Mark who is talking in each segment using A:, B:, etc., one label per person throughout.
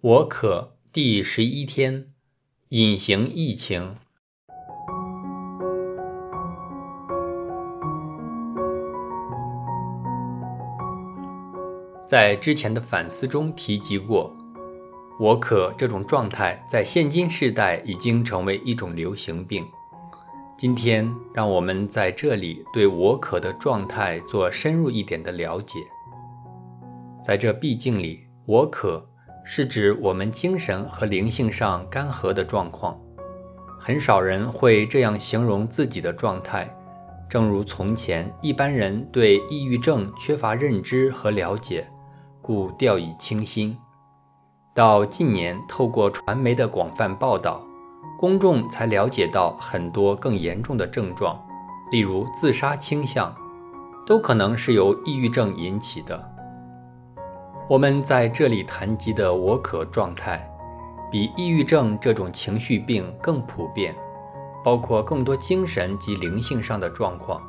A: 我可第十一天，隐形疫情。在之前的反思中提及过，我可这种状态在现今世代已经成为一种流行病。今天，让我们在这里对我可的状态做深入一点的了解。在这毕竟里，我可。是指我们精神和灵性上干涸的状况，很少人会这样形容自己的状态。正如从前一般人对抑郁症缺乏认知和了解，故掉以轻心。到近年，透过传媒的广泛报道，公众才了解到很多更严重的症状，例如自杀倾向，都可能是由抑郁症引起的。我们在这里谈及的“我可”状态，比抑郁症这种情绪病更普遍，包括更多精神及灵性上的状况。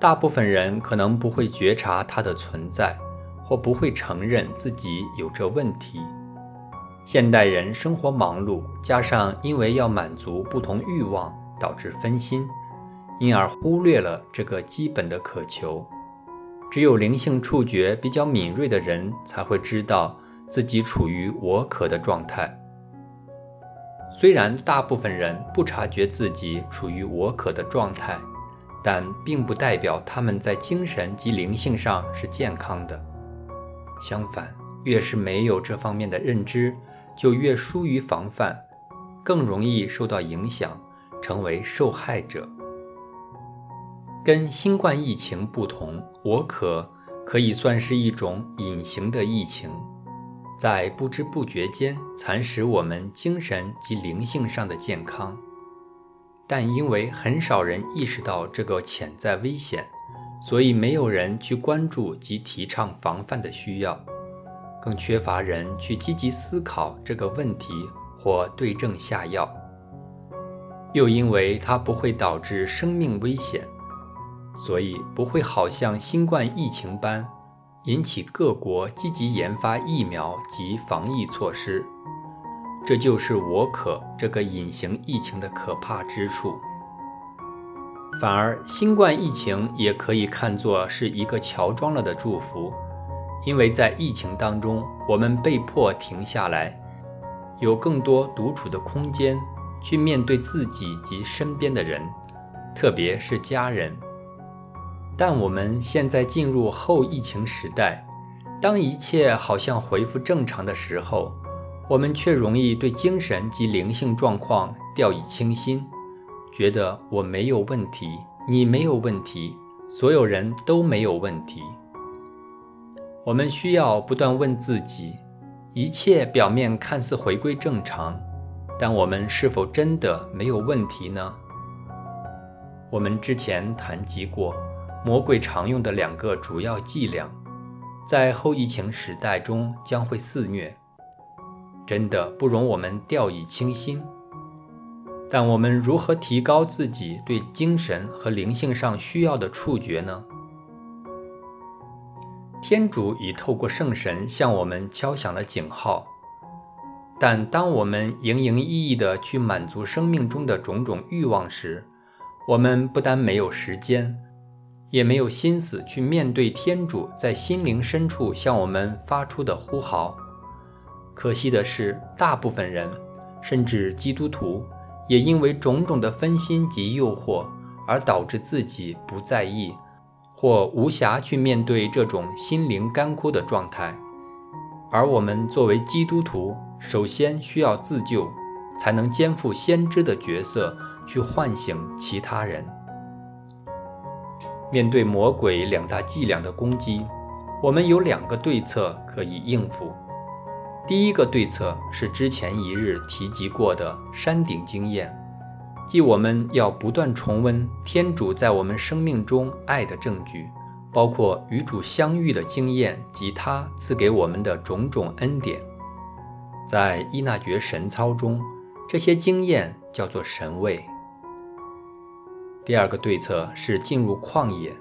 A: 大部分人可能不会觉察它的存在，或不会承认自己有这问题。现代人生活忙碌，加上因为要满足不同欲望，导致分心，因而忽略了这个基本的渴求。只有灵性触觉比较敏锐的人才会知道自己处于我可的状态。虽然大部分人不察觉自己处于我可的状态，但并不代表他们在精神及灵性上是健康的。相反，越是没有这方面的认知，就越疏于防范，更容易受到影响，成为受害者。跟新冠疫情不同，我可可以算是一种隐形的疫情，在不知不觉间蚕食我们精神及灵性上的健康。但因为很少人意识到这个潜在危险，所以没有人去关注及提倡防范的需要，更缺乏人去积极思考这个问题或对症下药。又因为它不会导致生命危险。所以不会好像新冠疫情般引起各国积极研发疫苗及防疫措施，这就是我可这个隐形疫情的可怕之处。反而新冠疫情也可以看作是一个乔装了的祝福，因为在疫情当中，我们被迫停下来，有更多独处的空间，去面对自己及身边的人，特别是家人。但我们现在进入后疫情时代，当一切好像恢复正常的时候，我们却容易对精神及灵性状况掉以轻心，觉得我没有问题，你没有问题，所有人都没有问题。我们需要不断问自己：一切表面看似回归正常，但我们是否真的没有问题呢？我们之前谈及过。魔鬼常用的两个主要伎俩，在后疫情时代中将会肆虐，真的不容我们掉以轻心。但我们如何提高自己对精神和灵性上需要的触觉呢？天主已透过圣神向我们敲响了警号，但当我们营营役役地去满足生命中的种种欲望时，我们不但没有时间。也没有心思去面对天主在心灵深处向我们发出的呼号。可惜的是，大部分人，甚至基督徒，也因为种种的分心及诱惑，而导致自己不在意，或无暇去面对这种心灵干枯的状态。而我们作为基督徒，首先需要自救，才能肩负先知的角色，去唤醒其他人。面对魔鬼两大伎俩的攻击，我们有两个对策可以应付。第一个对策是之前一日提及过的山顶经验，即我们要不断重温天主在我们生命中爱的证据，包括与主相遇的经验及他赐给我们的种种恩典。在伊那爵神操中，这些经验叫做神位。第二个对策是进入旷野，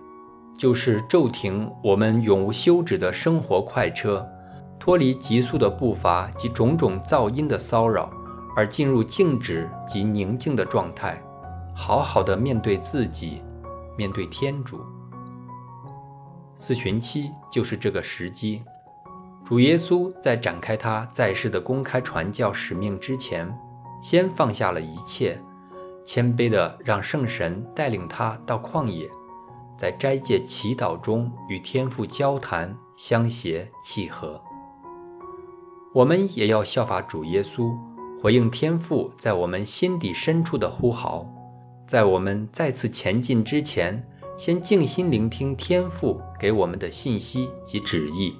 A: 就是骤停我们永无休止的生活快车，脱离急速的步伐及种种噪音的骚扰，而进入静止及宁静的状态，好好的面对自己，面对天主。四旬期就是这个时机。主耶稣在展开他在世的公开传教使命之前，先放下了一切，谦卑地让圣神带领他到旷野，在斋戒祈祷中与天父交谈，相携契合。我们也要效法主耶稣，回应天父在我们心底深处的呼号，在我们再次前进之前，先静心聆听天父给我们的信息及旨意。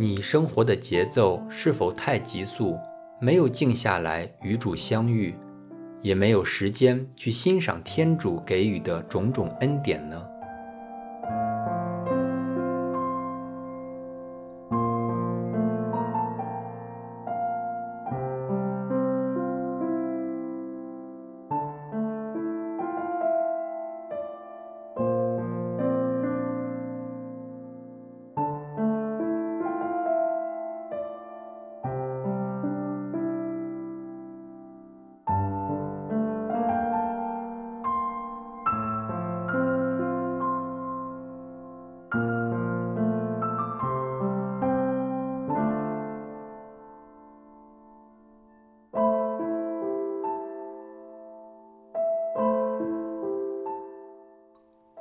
A: 你生活的节奏是否太急速，没有静下来与主相遇，也没有时间去欣赏天主给予的种种恩典呢？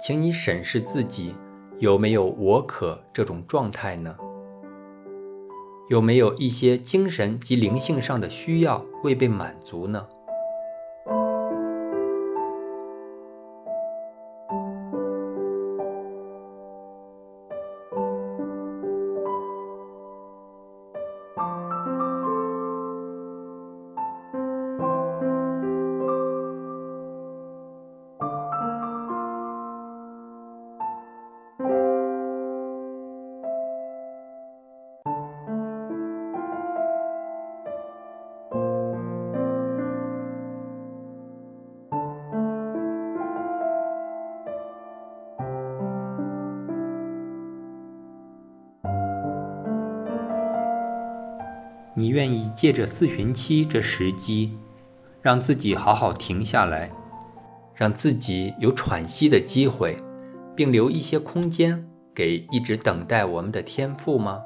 A: 请你审视自己，有没有“我可”这种状态呢？有没有一些精神及灵性上的需要未被满足呢？你愿意借着四旬期这时机，让自己好好停下来，让自己有喘息的机会，并留一些空间给一直等待我们的天赋吗？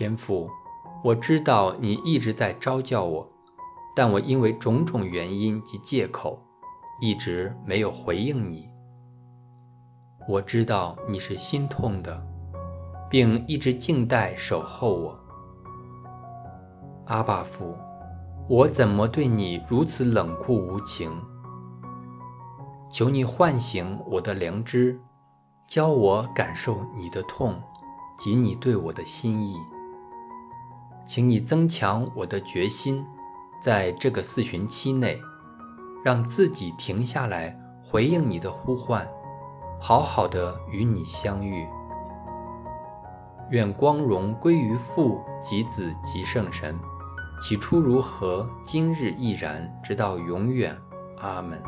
A: 天父，我知道你一直在招叫我，但我因为种种原因及借口，一直没有回应你。我知道你是心痛的，并一直静待守候我。阿爸父，我怎么对你如此冷酷无情？求你唤醒我的良知，教我感受你的痛及你对我的心意。请你增强我的决心，在这个四旬期内，让自己停下来回应你的呼唤，好好的与你相遇。愿光荣归于父及子及圣神，起初如何，今日亦然，直到永远。阿门。